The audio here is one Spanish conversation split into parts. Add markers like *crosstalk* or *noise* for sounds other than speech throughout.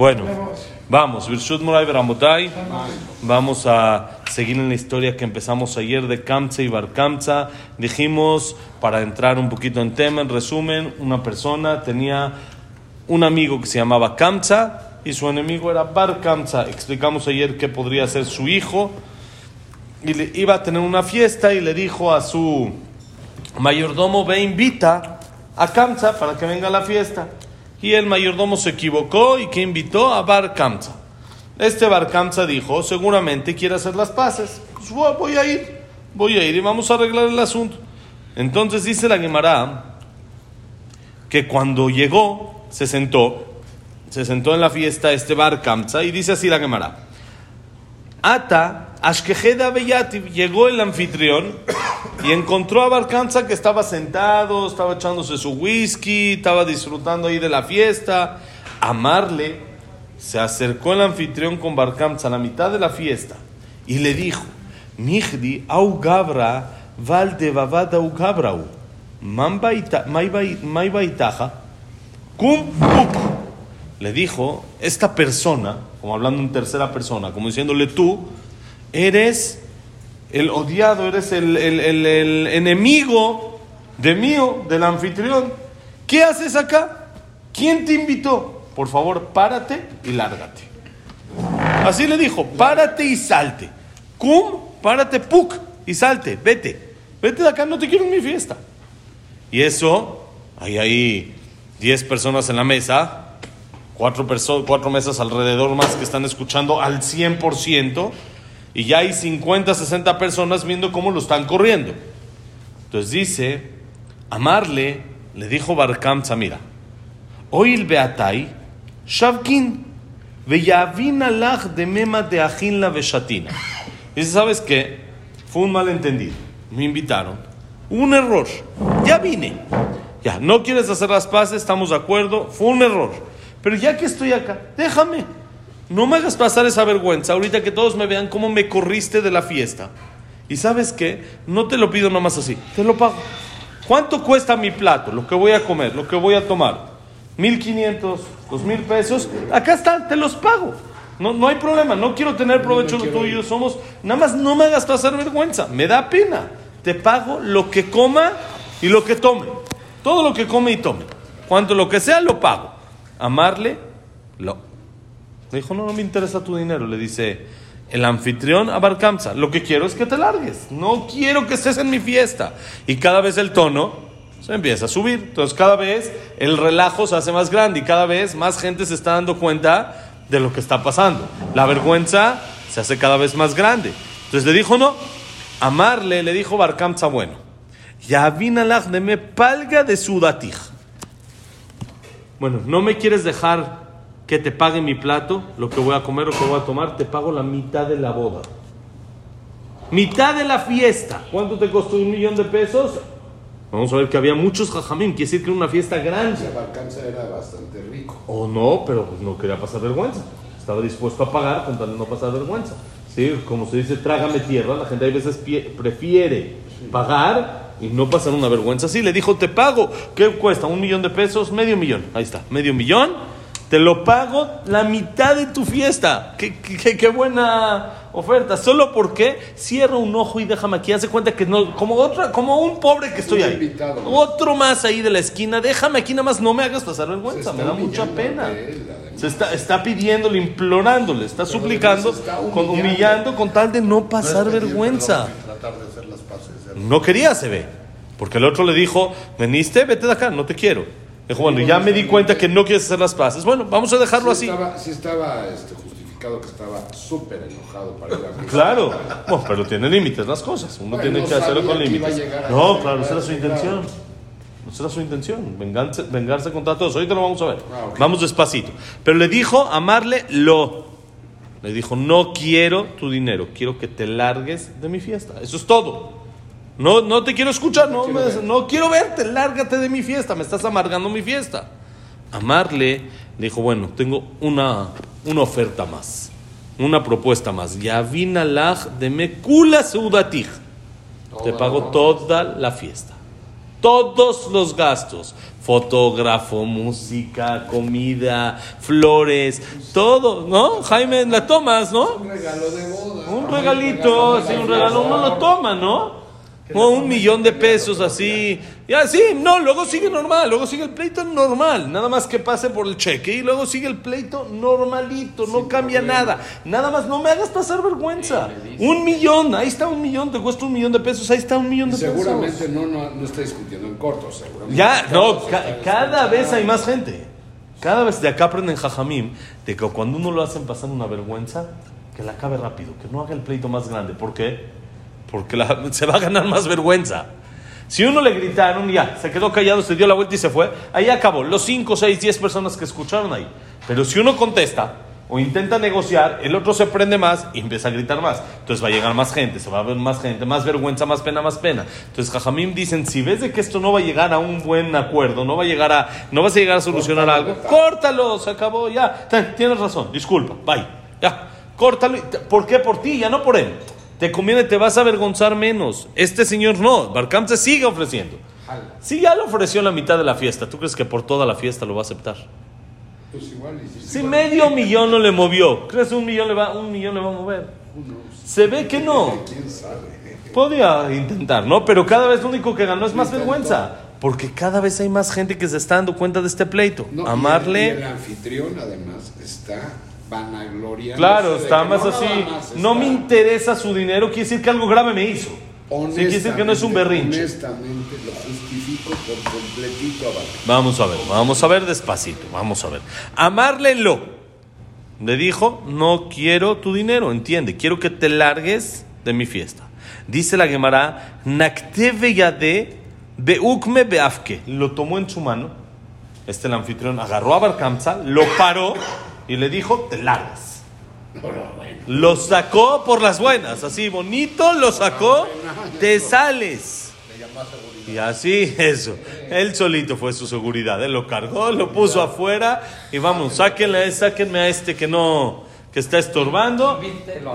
Bueno, vamos. Vamos a seguir en la historia que empezamos ayer de Kamsa y Bar Kamsa. Dijimos, para entrar un poquito en tema, en resumen, una persona tenía un amigo que se llamaba Kamsa y su enemigo era Bar Kamsa. Explicamos ayer que podría ser su hijo y le iba a tener una fiesta y le dijo a su mayordomo, ve invita a Kamsa para que venga a la fiesta. Y el mayordomo se equivocó y que invitó a Bar Kamsa. Este Bar Kamsa dijo, seguramente quiere hacer las paces. Pues voy a ir, voy a ir y vamos a arreglar el asunto. Entonces dice la Gemara que cuando llegó, se sentó, se sentó en la fiesta este Bar Kamsa y dice así la Gemara. Ata, Ashkejeda Beyativ, llegó el anfitrión y encontró a Barcanza que estaba sentado, estaba echándose su whisky, estaba disfrutando ahí de la fiesta. Amarle se acercó el anfitrión con Barcanza a la mitad de la fiesta y le dijo: Nihdi au gabra valde babada au gabrau, cum. Le dijo: Esta persona, como hablando en tercera persona, como diciéndole tú, eres el odiado, eres el, el, el, enemigo de mío, del anfitrión. ¿Qué haces acá? ¿Quién te invitó? Por favor, párate y lárgate. Así le dijo, párate y salte. Cum, párate, puk, y salte, vete. Vete de acá, no te quiero en mi fiesta. Y eso, hay ahí 10 personas en la mesa, cuatro, cuatro mesas alrededor más que están escuchando al 100%. Y ya hay 50, 60 personas viendo cómo lo están corriendo. Entonces dice, amarle, le dijo Barkamsa, mira, oil beatai, shavkin, veyavin alach de mema de ajin la veshatina. Dice, ¿sabes qué? Fue un malentendido. Me invitaron. Un error. Ya vine. Ya, no quieres hacer las paces, estamos de acuerdo. Fue un error. Pero ya que estoy acá, déjame. No me hagas pasar esa vergüenza ahorita que todos me vean cómo me corriste de la fiesta. Y sabes qué, no te lo pido nomás así, te lo pago. ¿Cuánto cuesta mi plato, lo que voy a comer, lo que voy a tomar? ¿Mil quinientos, dos mil pesos? Acá están, te los pago. No, no hay problema, no quiero tener provecho de lo tuyo, somos, nada más no me hagas pasar vergüenza, me da pena. Te pago lo que coma y lo que tome. Todo lo que come y tome. Cuanto lo que sea, lo pago. Amarle, lo le dijo, no, no me interesa tu dinero. Le dice el anfitrión a Barkamsa, lo que quiero es que te largues. No quiero que estés en mi fiesta. Y cada vez el tono se empieza a subir. Entonces cada vez el relajo se hace más grande y cada vez más gente se está dando cuenta de lo que está pasando. La vergüenza se hace cada vez más grande. Entonces le dijo, no, amarle, le dijo Barkamsa, bueno, ya de me palga de sudatij. Bueno, no me quieres dejar que te pague mi plato, lo que voy a comer o que voy a tomar, te pago la mitad de la boda. Mitad de la fiesta. ¿Cuánto te costó un millón de pesos? Vamos a ver que había muchos jajamín, quiere decir que era una fiesta grande. Ese era bastante rico. O no, pero pues no quería pasar vergüenza. Estaba dispuesto a pagar con tal de no pasar vergüenza. ¿Sí? Como se dice, trágame tierra, la gente a veces prefiere pagar y no pasar una vergüenza. Sí, le dijo, te pago. ¿Qué cuesta? ¿Un millón de pesos? Medio millón. Ahí está, medio millón te lo pago la mitad de tu fiesta. Qué, qué, qué buena oferta. Solo porque cierra un ojo y déjame aquí. Hace cuenta que no, como otra, como un pobre que estoy ahí. Otro más ahí de la esquina. Déjame aquí nada más. No me hagas pasar vergüenza. Me da mucha pena. Se está, está pidiéndole, implorándole, está suplicando, con, humillando con tal de no pasar vergüenza. No quería, se ve. Porque el otro le dijo, veniste, vete de acá, no te quiero. Dijo, bueno, ya me di cuenta que no quieres hacer las paces. Bueno, vamos a dejarlo así. Estaba, sí estaba este, justificado que estaba súper enojado para ir a Claro, bueno, pero tiene límites las cosas. Uno tiene que hacerlo con límites. No, claro, esa era su intención. Esa era su intención, vengarse, vengarse contra todos. Ahorita lo vamos a ver. Ah, vamos despacito. Pero le dijo amarle lo. Le dijo, no quiero tu dinero, quiero que te largues de mi fiesta. Eso es todo. No, no te quiero escuchar, no, no quiero verte, lárgate de mi fiesta, me estás amargando mi fiesta. Amarle, le dijo, bueno, tengo una, una oferta más, una propuesta más. Yavinalach de Mekula Te pago toda la fiesta, todos los gastos, Fotógrafo, música, comida, flores, todo, ¿no? Jaime, la tomas, ¿no? Un regalo de boda. Un regalito, sí, un regalo, uno lo toma, ¿no? O un millón de pesos así. Y así, no, luego sigue normal, luego sigue el pleito normal. Nada más que pase por el cheque y luego sigue el pleito normalito, no cambia nada. Nada más, no me hagas pasar vergüenza. Un millón, ahí está un millón, te cuesta un millón de pesos, ahí está un millón de pesos. Seguramente no, no, no está discutiendo en corto, seguramente. Ya, no, ca- cada vez hay más gente. Cada vez de acá aprenden Jajamim de que cuando uno lo hacen pasar una vergüenza, que la acabe rápido, que no haga el pleito más grande. ¿Por qué? Porque la- *laughs* se va a ganar más vergüenza. Si uno le gritaron, ya, se quedó callado, se dio la vuelta y se fue, ahí acabó. Los 5, 6, 10 personas que escucharon ahí. Pero si uno contesta o intenta negociar, el otro se prende más y empieza a gritar más. Entonces va a llegar más gente, se va a ver más gente, más vergüenza, más pena, más pena. Entonces Jajamim dicen, si ves de que esto no va a llegar a un buen acuerdo, no va a llegar a, no vas a llegar a solucionar algo, córtalo, se acabó, ya. Tienes razón, disculpa, bye. Ya, córtalo. ¿Por qué? Por ti, ya no por él. Te conviene, te vas a avergonzar menos. Este señor no, Barcam se sigue ofreciendo. Si ya le ofreció la mitad de la fiesta, ¿tú crees que por toda la fiesta lo va a aceptar? Pues igual, si- medio millón no le movió, ¿crees que un millón le va, un millón le va a mover? Se ve que no. *laughs* ¿Quién sabe? Podía intentar, ¿no? Pero cada vez lo único que ganó es más vergüenza. Porque cada vez hay más gente que se está dando cuenta de este pleito. No, y el- y Amarle. el anfitrión, además, está vanagloriando. Claro, está más así. No me interesa su dinero, quiere decir que algo grave me hizo. Sí, quiere decir que no es un berrinche. Honestamente, lo justifico por completito a Barca. Vamos a ver, vamos a ver despacito, vamos a ver. Amarle lo. Le dijo, no quiero tu dinero, entiende, quiero que te largues de mi fiesta. Dice la Gemara, Nakteve yade beukme beafke. Lo tomó en su mano, este el anfitrión agarró a Barkamza, lo paró y le dijo, te largas. Lo sacó por las buenas, así bonito, lo sacó, te sales. Y así, eso. Él solito fue su seguridad. Él lo cargó, lo puso afuera y vamos, sáquenle, sáquenme a este que no, que está estorbando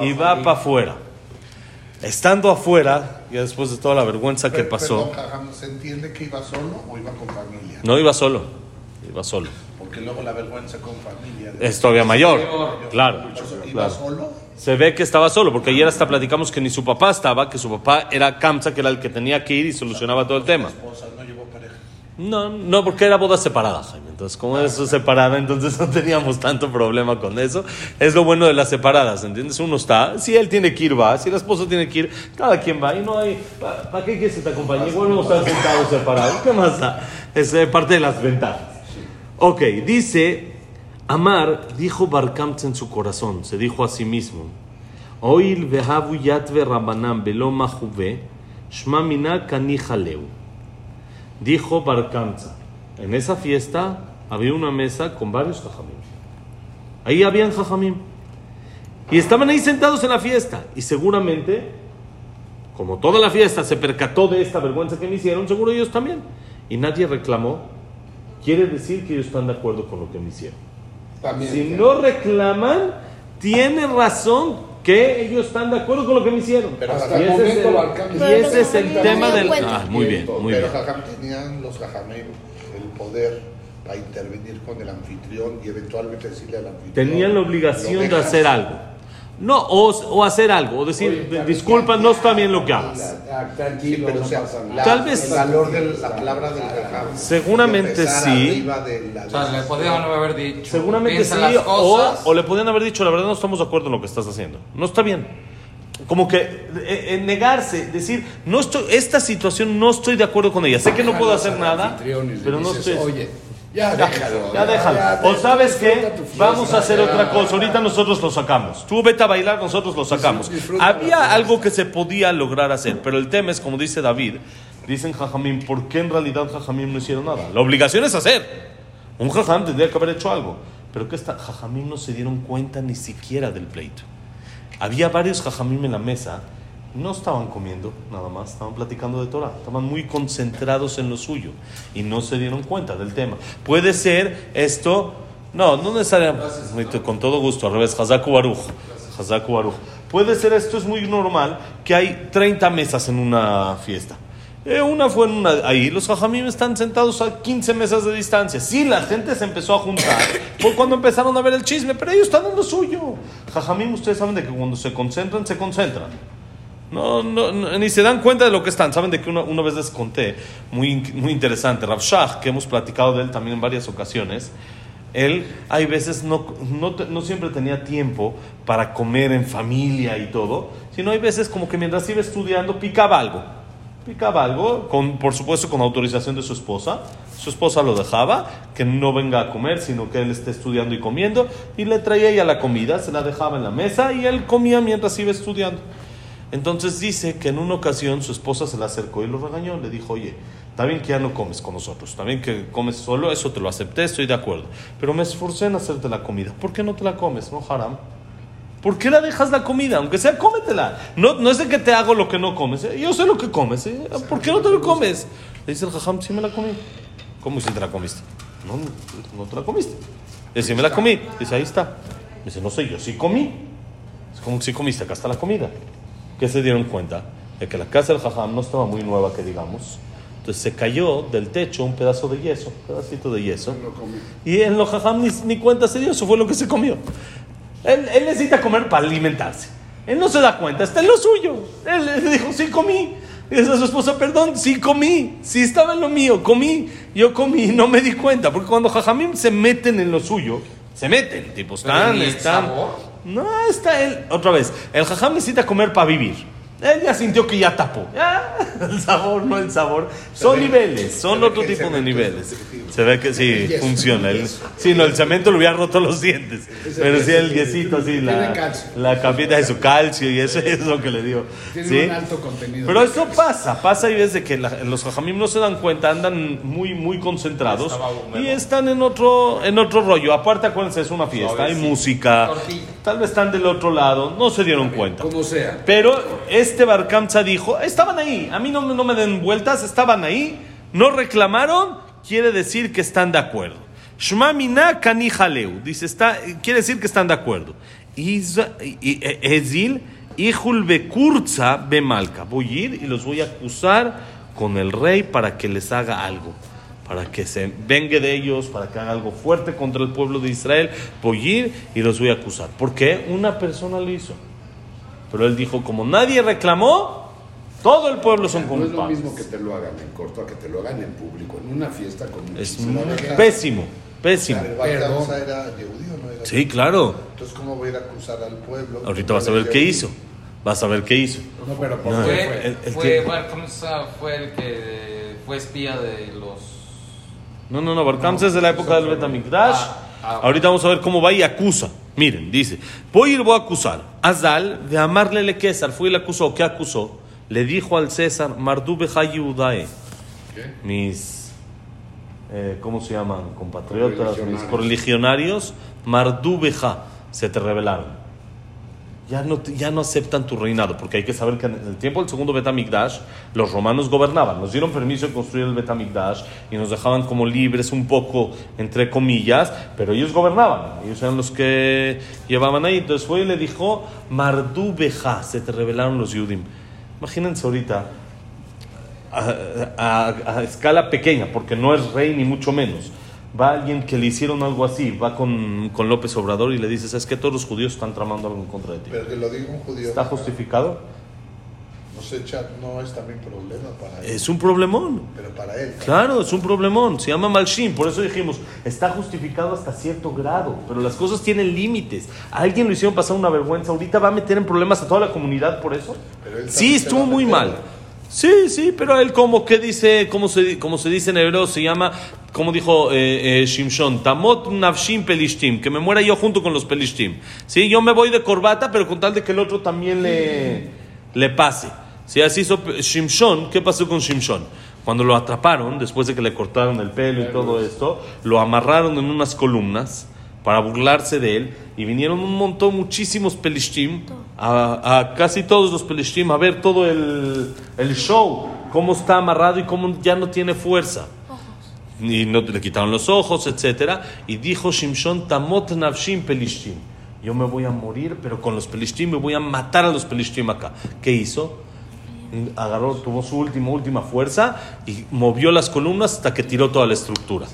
y va para afuera. Estando afuera, ya después de toda la vergüenza que pasó, ¿se entiende que iba solo o iba con familia? no iba solo, iba solo. Porque luego la vergüenza con familia. Es todavía mayor, claro. ¿Iba claro. solo? Se ve que estaba solo, porque ayer hasta platicamos que ni su papá estaba, que su papá era Kamsa, que era el que tenía que ir y solucionaba todo el tema. No. No, no, porque era boda separada, Jaime. Entonces, como es separada, entonces no teníamos tanto problema con eso. Es lo bueno de las separadas, ¿entiendes? Uno está, si él tiene que ir, va. Si la esposa tiene que ir, cada quien va. Y no hay, ¿para qué quieres que te acompañe? Igual a estar sentados separados. ¿Qué más da? Es eh, parte de las ventajas. Ok, dice, Amar dijo Barkamtz en su corazón, se dijo a sí mismo, Oil vehavu yatve rabanam velo mahuve, shma mina kani jaleu. Dijo Barkamtza, en esa fiesta había una mesa con varios jajamim. Ahí habían jajamim. Y estaban ahí sentados en la fiesta. Y seguramente, como toda la fiesta se percató de esta vergüenza que me hicieron, seguro ellos también. Y nadie reclamó. Quiere decir que ellos están de acuerdo con lo que me hicieron. También. Si no reclaman, tiene razón que ellos están de acuerdo con lo que me hicieron. Pero hasta y el ese es el, Barcam- y ese es el Pero tema del... Ah, muy bien, muy Pero bien. Jajam tenían los Jajamim el poder para intervenir con el anfitrión y eventualmente decirle al anfitrión. Tenían la "Lo obligación de dejas". hacer algo. No, o, o hacer algo, o decir, Oye, disculpa, no está bien lo que hagas. Ah, Sí, Tranquilo, pero o sea, la- Tal vez- el valor de la palabra del Jajam. Seguramente sí. arriba de la O sea, le podían haber dicho. Seguramente sí, o, o le podían haber dicho, la verdad no estamos de acuerdo en lo que estás haciendo. No está bien. Como que eh, eh, negarse, decir, no estoy, esta situación no estoy de acuerdo con ella. Sé que no puedo hacer nada, pero no dices, estoy... Oye, ya déjalo. Ya déjalo. O sabes qué, vamos a hacer ya. otra cosa. Ahorita nosotros lo sacamos. Tú vete a bailar, nosotros lo sacamos. Había algo que se podía lograr hacer, pero el tema es, como dice David, dicen Jajamín, ¿por qué en realidad Jajamín no hicieron nada? La obligación es hacer. Un Jajam tendría que haber hecho algo. Pero que Jajamín no se dieron cuenta ni siquiera del pleito. Había varios Jajamín en la mesa. No estaban comiendo nada más, estaban platicando de Torah, estaban muy concentrados en lo suyo y no se dieron cuenta del tema. Puede ser esto, no, no necesariamente, con todo gusto, al revés, Hazaku Baruch, Hazaku Baruch. Puede ser esto, es muy normal, que hay 30 mesas en una fiesta Eh, una fue en una, ahí, los jajamim están sentados a 15 mesas de distancia. Sí, la gente se empezó a juntar, fue cuando empezaron a ver el chisme, pero ellos están en lo suyo. Jajamim, ustedes saben de que cuando se concentran, se concentran. No, no, ni se dan cuenta de lo que están. Saben de que una, una vez les conté, muy, muy interesante, Rav que hemos platicado de él también en varias ocasiones. Él, hay veces, no, no, no siempre tenía tiempo para comer en familia y todo, sino hay veces como que mientras iba estudiando picaba algo. Picaba algo, con, por supuesto con autorización de su esposa. Su esposa lo dejaba, que no venga a comer, sino que él esté estudiando y comiendo, y le traía ella la comida, se la dejaba en la mesa y él comía mientras iba estudiando. Entonces dice que en una ocasión su esposa se le acercó y lo regañó. Le dijo, oye, está bien que ya no comes con nosotros, está bien que comes solo, eso te lo acepté, estoy de acuerdo. Pero me esforcé en hacerte la comida. ¿Por qué no te la comes? No, haram. ¿Por qué la dejas la comida? Aunque sea, cómetela. No, no es de que te hago lo que no comes. ¿eh? Yo sé lo que comes. ¿eh? ¿Por qué no te lo comes? Le dice el jajam, sí me la comí. ¿Cómo si te la comiste? No, no, te la comiste. Le dice, me la comí. Dice, ahí está. Dice, no sé, yo sí comí. Es como si comiste, acá está la comida. ¿Qué se dieron cuenta? De que la casa del jajam no estaba muy nueva, que digamos. Entonces se cayó del techo un pedazo de yeso, un pedacito de yeso. Y en lo jajam ni, ni cuenta se dio, eso fue lo que se comió. Él, él necesita comer para alimentarse. Él no se da cuenta, está en lo suyo. Él le dijo, sí comí. Y dice a su esposa, perdón, sí comí, sí estaba en lo mío, comí, yo comí, no me di cuenta. Porque cuando jajamim se meten en lo suyo, se meten, tipo, están, Pero ¿y el están. sabor? No, está él. Otra vez, el jajam necesita comer para vivir. Él ya sintió que ya tapó. Ya, *laughs* el sabor, no el sabor. Son ve- niveles, se son otro tipo de es niveles. Se ve que sí, El yeso, funciona. el El, yeso. sí, no, el cemento le hubiera roto los dientes. Pero sí, el yesito, así, la, la capita de su calcio y eso *laughs* es lo que le dio. Tiene ¿Sí? un alto contenido. Pero eso calcio. pasa, pasa y ves de que la- los jajamim no se dan cuenta, andan muy, muy concentrados y están en otro, en otro rollo. Aparte, acuérdense, es una fiesta, hay música, tal vez están del otro lado, no se dieron cuenta. Como sea. Pero este Barkamza dijo, estaban ahí, a mí no, no me den vueltas, estaban ahí, no reclamaron, quiere decir que están de acuerdo. Shma mina kani jaleu, dice, está, quiere decir que están de acuerdo. E- Ezil, hijul bekurza bemalka, voy a ir y los voy a acusar con el rey para que les haga algo. Para que se vengue de ellos, para que haga algo fuerte contra el pueblo de Israel. Voy a ir y los voy a acusar. ¿Por qué? Una persona lo hizo. Pero él dijo, como nadie reclamó, todo el pueblo son No es lo culpables. mismo que te lo hagan en corto a que te lo hagan en público, en una fiesta con Es muy gente. pésimo, pésimo. Balcázar era judío, ¿no era? Sí, claro. Entonces, ¿cómo voy a ir a acusar al pueblo? Ahorita vas a ver qué hizo. Vas a ver qué hizo. No, pero por No, qué Fue, fue. el- el fue, que- Bar fue el que fue espía de los. No, no, no, Barkamsa es de la época del Betamikdash. Ah, ah. Ahorita vamos a ver cómo va y acusa. Miren, dice, voy a ir, voy a acusar. Azal, de amarle le César, fue y le acusó. ¿Qué acusó? Le dijo al César, Mardube Hayudae, ¿Qué? mis, eh, ¿cómo se llaman? Compatriotas, mis Correligionarios. Mardubeja, se te rebelaron. Ya no, ya no aceptan tu reinado, porque hay que saber que en el tiempo del segundo Betamigdash, los romanos gobernaban, nos dieron permiso de construir el Betamigdash y nos dejaban como libres un poco, entre comillas, pero ellos gobernaban, ellos eran los que llevaban ahí. Entonces fue y le dijo, Mardubeja, se te rebelaron los Yudim. Imagínense ahorita, a, a- a escala pequeña, porque no es rey ni mucho menos. Va alguien que le hicieron algo así, va con, con López Obrador y le dice, ¿sabes qué? Todos los judíos están tramando algo en contra de ti. Pero que lo diga un judío. ¿Está justificado? No sé, chat, no es también problema para él. Es un problemón. Pero para él. Claro, es un problemón. Se llama Malshin. Por eso dijimos, está justificado hasta cierto grado. Pero las cosas tienen límites. A alguien lo hicieron pasar una vergüenza. Ahorita va a meter en problemas a toda la comunidad por eso. Pero él Sí, estuvo muy mal. Sí, sí, pero él como que dice, como se, como se dice en hebreo, se llama, como dijo eh, eh, Shimshon, Tamot Navshim Pelishtim, que me muera yo junto con los Pelishtim. Sí, yo me voy de corbata, pero con tal de que el otro también le, le pase. Sí, así hizo Shimshon. ¿Qué pasó con Shimshon? Cuando lo atraparon, después de que le cortaron el pelo y todo esto, lo amarraron en unas columnas para burlarse de él y vinieron un montón, muchísimos pelishtim, a, a casi todos los pelishtim a ver todo el, el show, cómo está amarrado y cómo ya no tiene fuerza. Y no, le quitaron los ojos, etcétera Y dijo Shimshon, Tamot Navshim Pelishtim. Yo me voy a morir, pero con los Pelishtim me voy a matar a los Pelishtim acá. ¿Qué hizo? Agarró, tuvo su última, última fuerza y movió las columnas hasta que tiró toda la estructura.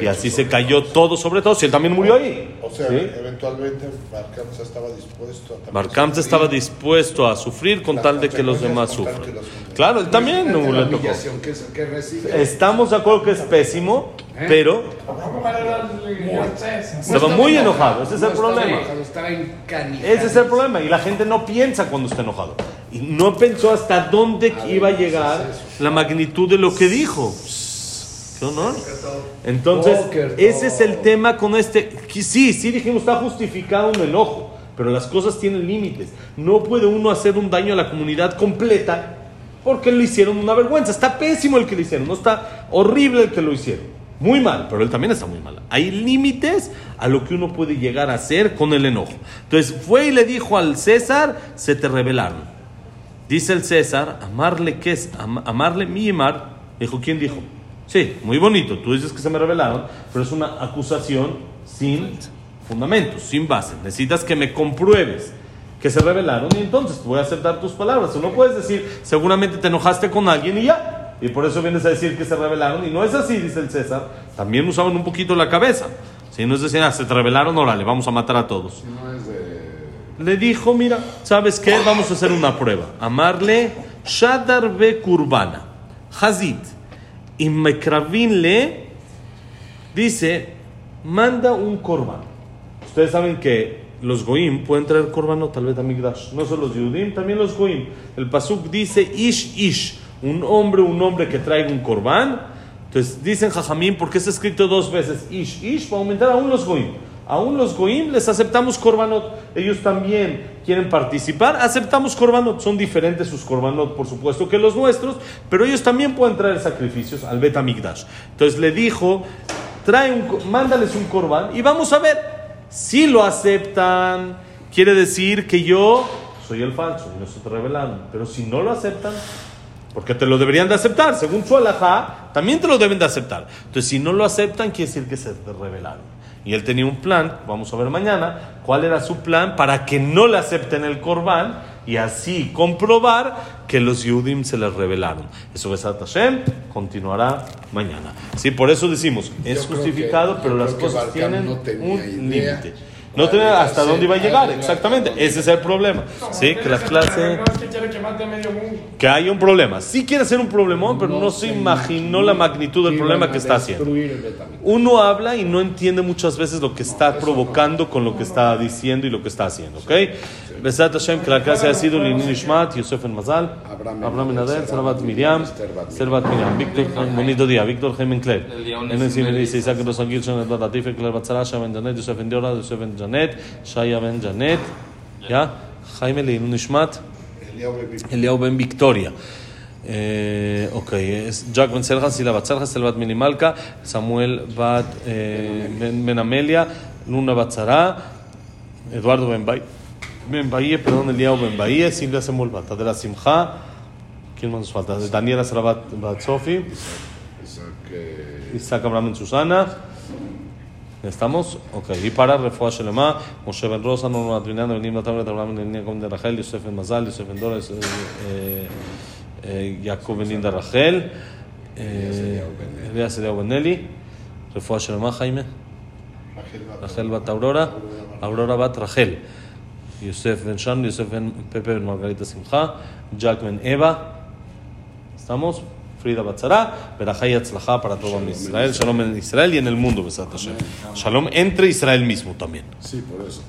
Y así se cayó todo sobre todo. Si él también murió ahí. O sea, ¿sí? eventualmente Barcamsa estaba dispuesto a sufrir estaba dispuesto a sufrir con tal de que los demás sufran. Claro, él también no le tocó. Estamos de acuerdo que es pésimo, pero estaba muy enojado. Ese es el problema. Ese es el problema. Y la gente no piensa cuando está enojado. Y no pensó hasta dónde iba a llegar la magnitud de lo que dijo. ¿Qué honor? Entonces, ese es el tema con este. Sí, sí dijimos, está justificado un enojo. Pero las cosas tienen límites. No puede uno hacer un daño a la comunidad completa porque lo hicieron una vergüenza. Está pésimo el que lo hicieron. No está horrible el que lo hicieron. Muy mal, pero él también está muy mal. Hay límites a lo que uno puede llegar a hacer con el enojo. Entonces fue y le dijo al César, se te rebelaron. Dice el César, amarle que es, am- amarle mi mar. Dijo, ¿quién dijo? Sí, muy bonito. Tú dices que se me rebelaron, pero es una acusación sin fundamentos, sin base. Necesitas que me compruebes que se rebelaron y entonces voy a aceptar tus palabras. O no puedes decir, seguramente te enojaste con alguien y ya. Y por eso vienes a decir que se rebelaron. Y no es así, dice el César. También usaban un poquito la cabeza. Si no es decir, ah, se te rebelaron, órale, vamos a matar a todos No es. Le dijo, mira, ¿sabes qué? Vamos a hacer una prueba. Amarle Shadar be Kurbana, Hazit, y Mekravin le dice, manda un korban. Ustedes saben que los goim pueden traer korbanot, tal vez a Migdash. No solo los yudim, también los goim. El pasuk dice, ish, ish, un hombre, un hombre que traiga un korban. Entonces dicen Jajamín, porque está escrito dos veces, ish, ish, para aumentar aún los goim. Aún los goim les aceptamos korbanot. Ellos también quieren participar, aceptamos korbanot. Son diferentes sus korbanot, por supuesto, que los nuestros, pero ellos también pueden traer sacrificios al Bet Amigdash. Entonces le dijo, trae un, mándales un korban y vamos a ver. Si lo aceptan, quiere decir que yo soy el falso y no se te revelaron. Pero si no lo aceptan, porque te lo deberían de aceptar, según su también te lo deben de aceptar. Entonces, si no lo aceptan, quiere decir que se te revelaron. Y él tenía un plan, vamos a ver mañana, cuál era su plan para que no le acepten el corbán y así comprobar que los Yudim se les revelaron. Eso Besat Hashem continuará mañana. Sí, por eso decimos, es Yo justificado, que- pero las cosas tienen no un límite. No tenía iba a hasta dónde iba a llegar, exactamente. Ese es el problema. Sí, que las clases... No es que hay un problema. Sí quiere ser un problemón, pero no, se imaginó la magnitud del problema que está haciendo. Uno habla y no entiende muchas veces lo que está provocando con lo que está diciendo y lo que está haciendo, ¿ok? Besat Hashem, que la clase ha sido Linin Ishmat, Yosef en Mazal, Abraham Benadel, Sarvat Miriam, Servat Miriam, Víctor, bonito día, Víctor Jaime Kler, El León en el dice Isaac Rosan Gilson, Edward Latife, Kler Batzara, Shah Ben Janet, Yosef Ben Diora, Yosef Ben Janet, Shaya Ben Janet, ¿ya? Jaime Linin Ishmat, Eliyahu ben Bibi. Eliyahu Ben Victoria. Eh, ok, es Jack Ben Selja, Sila Bat Selja, Selvat Minimalka, Samuel Bat eh, ben, Ben Amelia, Luna Bat Zara, Eduardo Ben Bay, Ben Bahie, perdón, Eliyahu Ben Bahie, Silvia Semul Bat Adela Simcha, ¿quién más ¿Estamos? Ok. Y para Refuah Shelema, Moshe Ben Rosa, Nono Adriano, Ben Nimna Tablet, Abraham Ben Elnia Ben de Rachel, Yosef Ben Mazal, Yosef Ben Dora, Yosef, eh, eh, Jacob Ben Linda Rachel, eh, Elías Eliyahu Ben Eli, Refuah Shelema, Jaime, Rachel Bat- Rachel Bat Aurora, Aurora Bat Rachel, Yosef Ben Shan, Yosef Ben Pepe Ben Frida Batzara, Berajá y Atzlajá para todo Israel, Shalom en Israel y en el mundo, Besat Hashem. Shalom entre Israel mismo también. sí, por eso.